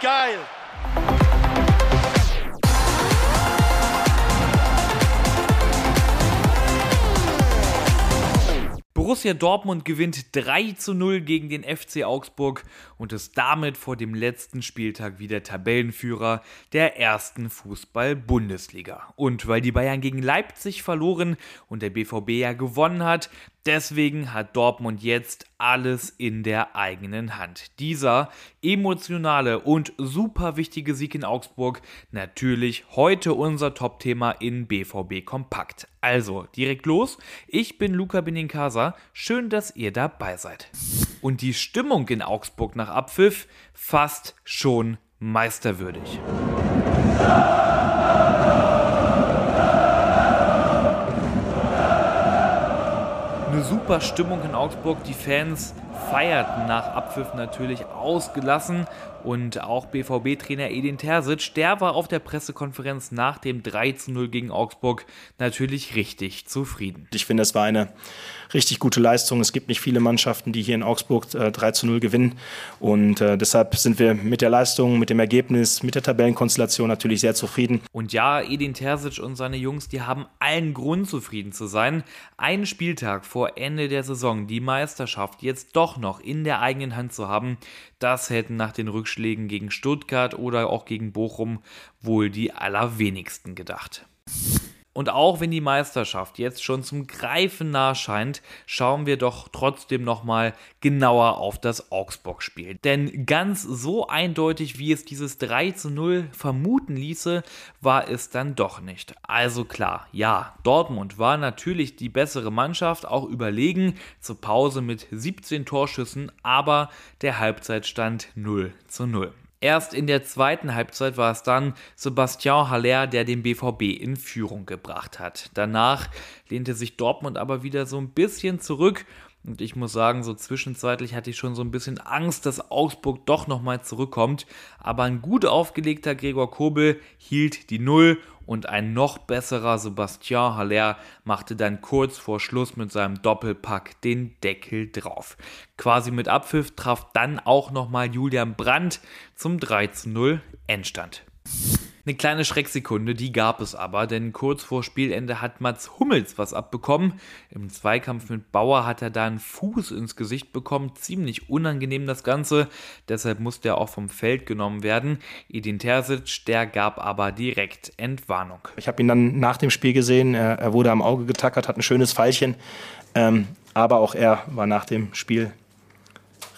geil! Borussia Dortmund gewinnt 3 zu 0 gegen den FC Augsburg und ist damit vor dem letzten Spieltag wieder Tabellenführer der ersten Fußball-Bundesliga. Und weil die Bayern gegen Leipzig verloren und der BVB ja gewonnen hat, Deswegen hat Dortmund jetzt alles in der eigenen Hand. Dieser emotionale und super wichtige Sieg in Augsburg natürlich heute unser Top-Thema in BVB Kompakt. Also direkt los. Ich bin Luca Benincasa. Schön, dass ihr dabei seid. Und die Stimmung in Augsburg nach Abpfiff fast schon meisterwürdig. eine super Stimmung in Augsburg. Die Fans feierten nach Abpfiff natürlich ausgelassen und auch BVB-Trainer Edin Terzic, der war auf der Pressekonferenz nach dem 3 zu 0 gegen Augsburg natürlich richtig zufrieden. Ich finde, es war eine richtig gute Leistung. Es gibt nicht viele Mannschaften, die hier in Augsburg äh, 3 zu 0 gewinnen. Und äh, deshalb sind wir mit der Leistung, mit dem Ergebnis, mit der Tabellenkonstellation natürlich sehr zufrieden. Und ja, Edin Terzic und seine Jungs, die haben allen Grund zufrieden zu sein. Einen Spieltag vor Ende der Saison die Meisterschaft jetzt doch noch in der eigenen Hand zu haben, das hätten nach den Rückschlägen gegen Stuttgart oder auch gegen Bochum wohl die allerwenigsten gedacht. Und auch wenn die Meisterschaft jetzt schon zum Greifen nah scheint, schauen wir doch trotzdem nochmal genauer auf das Augsburg-Spiel. Denn ganz so eindeutig, wie es dieses 3 zu 0 vermuten ließe, war es dann doch nicht. Also klar, ja, Dortmund war natürlich die bessere Mannschaft, auch überlegen, zur Pause mit 17 Torschüssen, aber der Halbzeitstand 0 zu 0. Erst in der zweiten Halbzeit war es dann Sebastian Haller, der den BVB in Führung gebracht hat. Danach lehnte sich Dortmund aber wieder so ein bisschen zurück und ich muss sagen, so zwischenzeitlich hatte ich schon so ein bisschen Angst, dass Augsburg doch nochmal zurückkommt. Aber ein gut aufgelegter Gregor Kobel hielt die Null und ein noch besserer Sebastian Haller machte dann kurz vor Schluss mit seinem Doppelpack den Deckel drauf. Quasi mit Abpfiff traf dann auch nochmal Julian Brandt zum 3 zu 0 Endstand. Eine kleine Schrecksekunde, die gab es aber, denn kurz vor Spielende hat Mats Hummels was abbekommen. Im Zweikampf mit Bauer hat er da einen Fuß ins Gesicht bekommen. Ziemlich unangenehm das Ganze, deshalb musste er auch vom Feld genommen werden. Edin Terzic, der gab aber direkt Entwarnung. Ich habe ihn dann nach dem Spiel gesehen, er, wurde am Auge getackert, hat ein schönes Pfeilchen, ähm, aber auch er war nach dem Spiel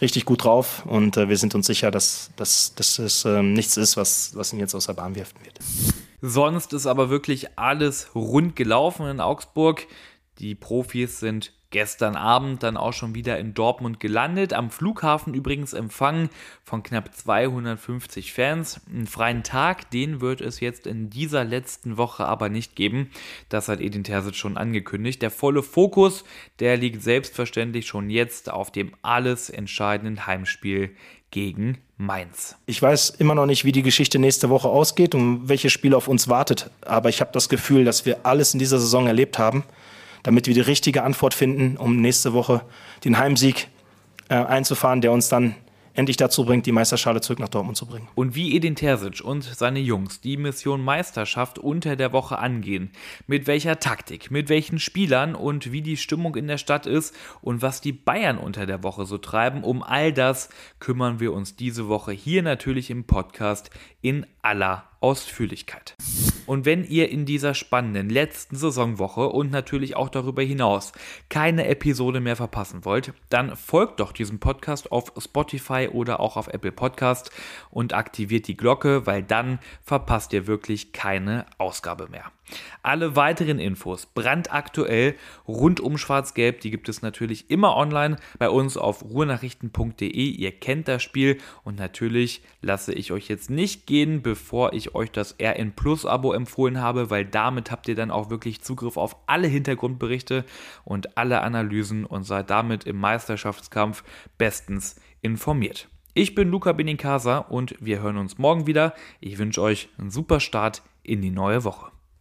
richtig gut drauf und äh, wir sind uns sicher, dass, dass, dass es äh, nichts ist, was, was ihn jetzt aus der Bahn werfen wird. Sonst ist aber wirklich alles rund gelaufen in Augsburg. Die Profis sind gestern Abend dann auch schon wieder in Dortmund gelandet. Am Flughafen übrigens empfangen von knapp 250 Fans. Einen freien Tag, den wird es jetzt in dieser letzten Woche aber nicht geben. Das hat Edin Terzic schon angekündigt. Der volle Fokus, der liegt selbstverständlich schon jetzt auf dem alles entscheidenden Heimspiel gegen Mainz. Ich weiß immer noch nicht, wie die Geschichte nächste Woche ausgeht und welches Spiel auf uns wartet. Aber ich habe das Gefühl, dass wir alles in dieser Saison erlebt haben damit wir die richtige Antwort finden, um nächste Woche den Heimsieg äh, einzufahren, der uns dann endlich dazu bringt, die Meisterschale zurück nach Dortmund zu bringen. Und wie Edin Terzic und seine Jungs die Mission Meisterschaft unter der Woche angehen, mit welcher Taktik, mit welchen Spielern und wie die Stimmung in der Stadt ist und was die Bayern unter der Woche so treiben, um all das kümmern wir uns diese Woche hier natürlich im Podcast in aller Ausführlichkeit. Und wenn ihr in dieser spannenden letzten Saisonwoche und natürlich auch darüber hinaus keine Episode mehr verpassen wollt, dann folgt doch diesem Podcast auf Spotify oder auch auf Apple Podcast und aktiviert die Glocke, weil dann verpasst ihr wirklich keine Ausgabe mehr. Alle weiteren Infos brandaktuell rund um Schwarz-Gelb, die gibt es natürlich immer online bei uns auf ruhenachrichten.de. Ihr kennt das Spiel und natürlich lasse ich euch jetzt nicht gehen, bevor ich euch das RN Plus Abo empfohlen habe, weil damit habt ihr dann auch wirklich Zugriff auf alle Hintergrundberichte und alle Analysen und seid damit im Meisterschaftskampf bestens informiert. Ich bin Luca Benincasa und wir hören uns morgen wieder. Ich wünsche euch einen super Start in die neue Woche.